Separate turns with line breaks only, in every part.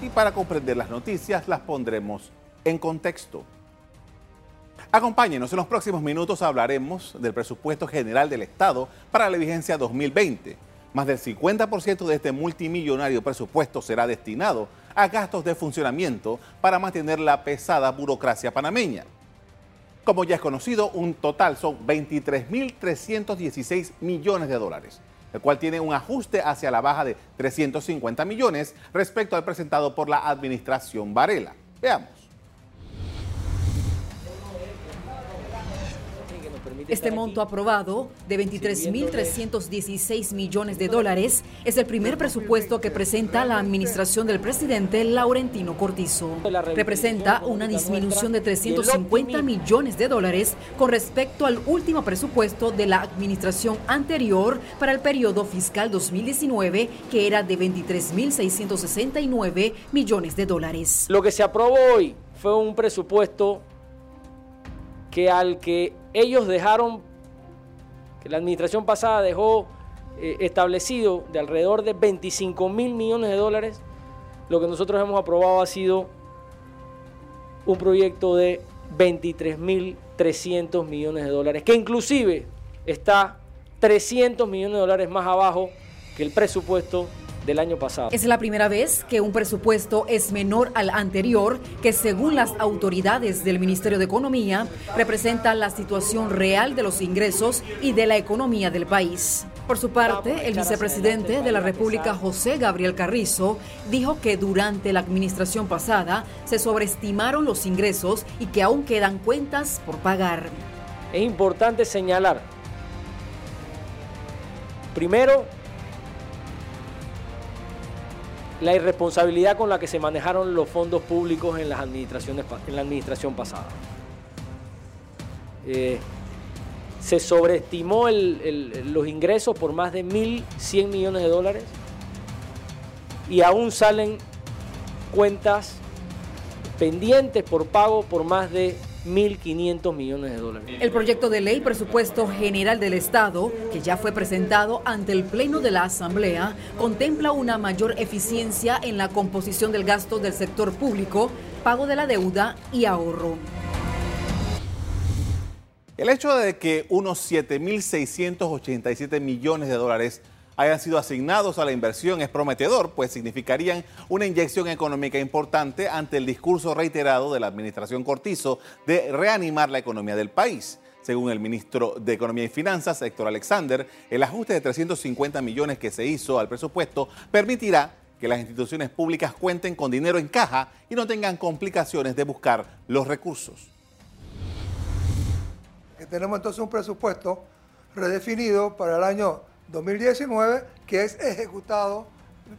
y para comprender las noticias las pondremos en contexto. Acompáñenos, en los próximos minutos hablaremos del presupuesto general del Estado para la vigencia 2020. Más del 50% de este multimillonario presupuesto será destinado a gastos de funcionamiento para mantener la pesada burocracia panameña. Como ya es conocido, un total son 23.316 millones de dólares, el cual tiene un ajuste hacia la baja de 350 millones respecto al presentado por la administración Varela. Veamos.
Este monto aprobado de 23.316 millones de dólares es el primer presupuesto que presenta la administración del presidente Laurentino Cortizo. Representa una disminución de 350 millones de dólares con respecto al último presupuesto de la administración anterior para el periodo fiscal 2019, que era de 23.669 millones de dólares.
Lo que se aprobó hoy fue un presupuesto que al que ellos dejaron, que la administración pasada dejó eh, establecido de alrededor de 25 mil millones de dólares, lo que nosotros hemos aprobado ha sido un proyecto de 23 mil 300 millones de dólares, que inclusive está 300 millones de dólares más abajo que el presupuesto del año pasado.
Es la primera vez que un presupuesto es menor al anterior, que según las autoridades del Ministerio de Economía representa la situación real de los ingresos y de la economía del país. Por su parte, el vicepresidente de la República, José Gabriel Carrizo, dijo que durante la administración pasada se sobreestimaron los ingresos y que aún quedan cuentas por pagar.
Es importante señalar, primero, la irresponsabilidad con la que se manejaron los fondos públicos en, las administraciones, en la administración pasada. Eh, se sobreestimó los ingresos por más de 1.100 millones de dólares y aún salen cuentas pendientes por pago por más de 1.500 millones de dólares.
El proyecto de ley presupuesto general del Estado, que ya fue presentado ante el Pleno de la Asamblea, contempla una mayor eficiencia en la composición del gasto del sector público, pago de la deuda y ahorro.
El hecho de que unos 7.687 millones de dólares hayan sido asignados a la inversión es prometedor, pues significarían una inyección económica importante ante el discurso reiterado de la administración Cortizo de reanimar la economía del país. Según el ministro de Economía y Finanzas, Héctor Alexander, el ajuste de 350 millones que se hizo al presupuesto permitirá que las instituciones públicas cuenten con dinero en caja y no tengan complicaciones de buscar los recursos.
tenemos entonces un presupuesto redefinido para el año 2019 que es ejecutado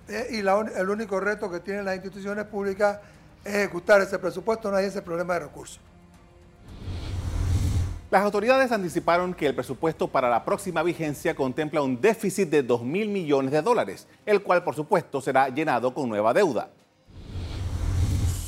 eh, y el único reto que tienen las instituciones públicas es ejecutar ese presupuesto, no hay ese problema de recursos.
Las autoridades anticiparon que el presupuesto para la próxima vigencia contempla un déficit de 2 mil millones de dólares, el cual por supuesto será llenado con nueva deuda.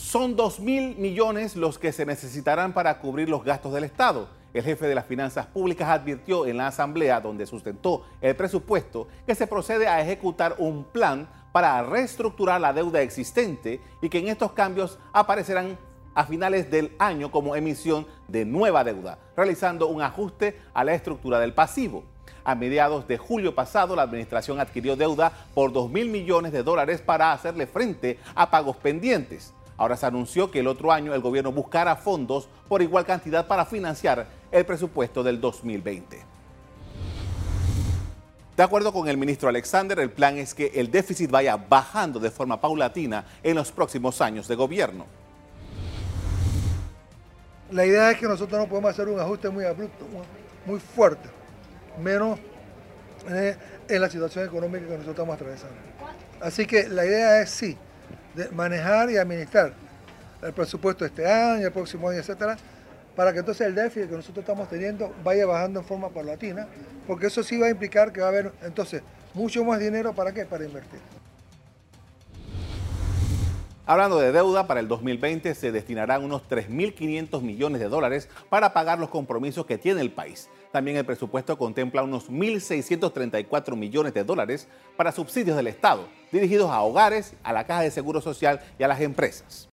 Son 2 mil millones los que se necesitarán para cubrir los gastos del Estado el jefe de las finanzas públicas advirtió en la asamblea donde sustentó el presupuesto que se procede a ejecutar un plan para reestructurar la deuda existente y que en estos cambios aparecerán a finales del año como emisión de nueva deuda, realizando un ajuste a la estructura del pasivo. A mediados de julio pasado, la administración adquirió deuda por 2 mil millones de dólares para hacerle frente a pagos pendientes. Ahora se anunció que el otro año el gobierno buscará fondos por igual cantidad para financiar el presupuesto del 2020. De acuerdo con el ministro Alexander, el plan es que el déficit vaya bajando de forma paulatina en los próximos años de gobierno.
La idea es que nosotros no podemos hacer un ajuste muy abrupto, muy fuerte, menos eh, en la situación económica que nosotros estamos atravesando. Así que la idea es sí, manejar y administrar el presupuesto este año, el próximo año, etcétera, para que entonces el déficit que nosotros estamos teniendo vaya bajando en forma paulatina, porque eso sí va a implicar que va a haber entonces mucho más dinero para qué? Para invertir.
Hablando de deuda, para el 2020 se destinarán unos 3.500 millones de dólares para pagar los compromisos que tiene el país. También el presupuesto contempla unos 1.634 millones de dólares para subsidios del Estado, dirigidos a hogares, a la Caja de Seguro Social y a las empresas.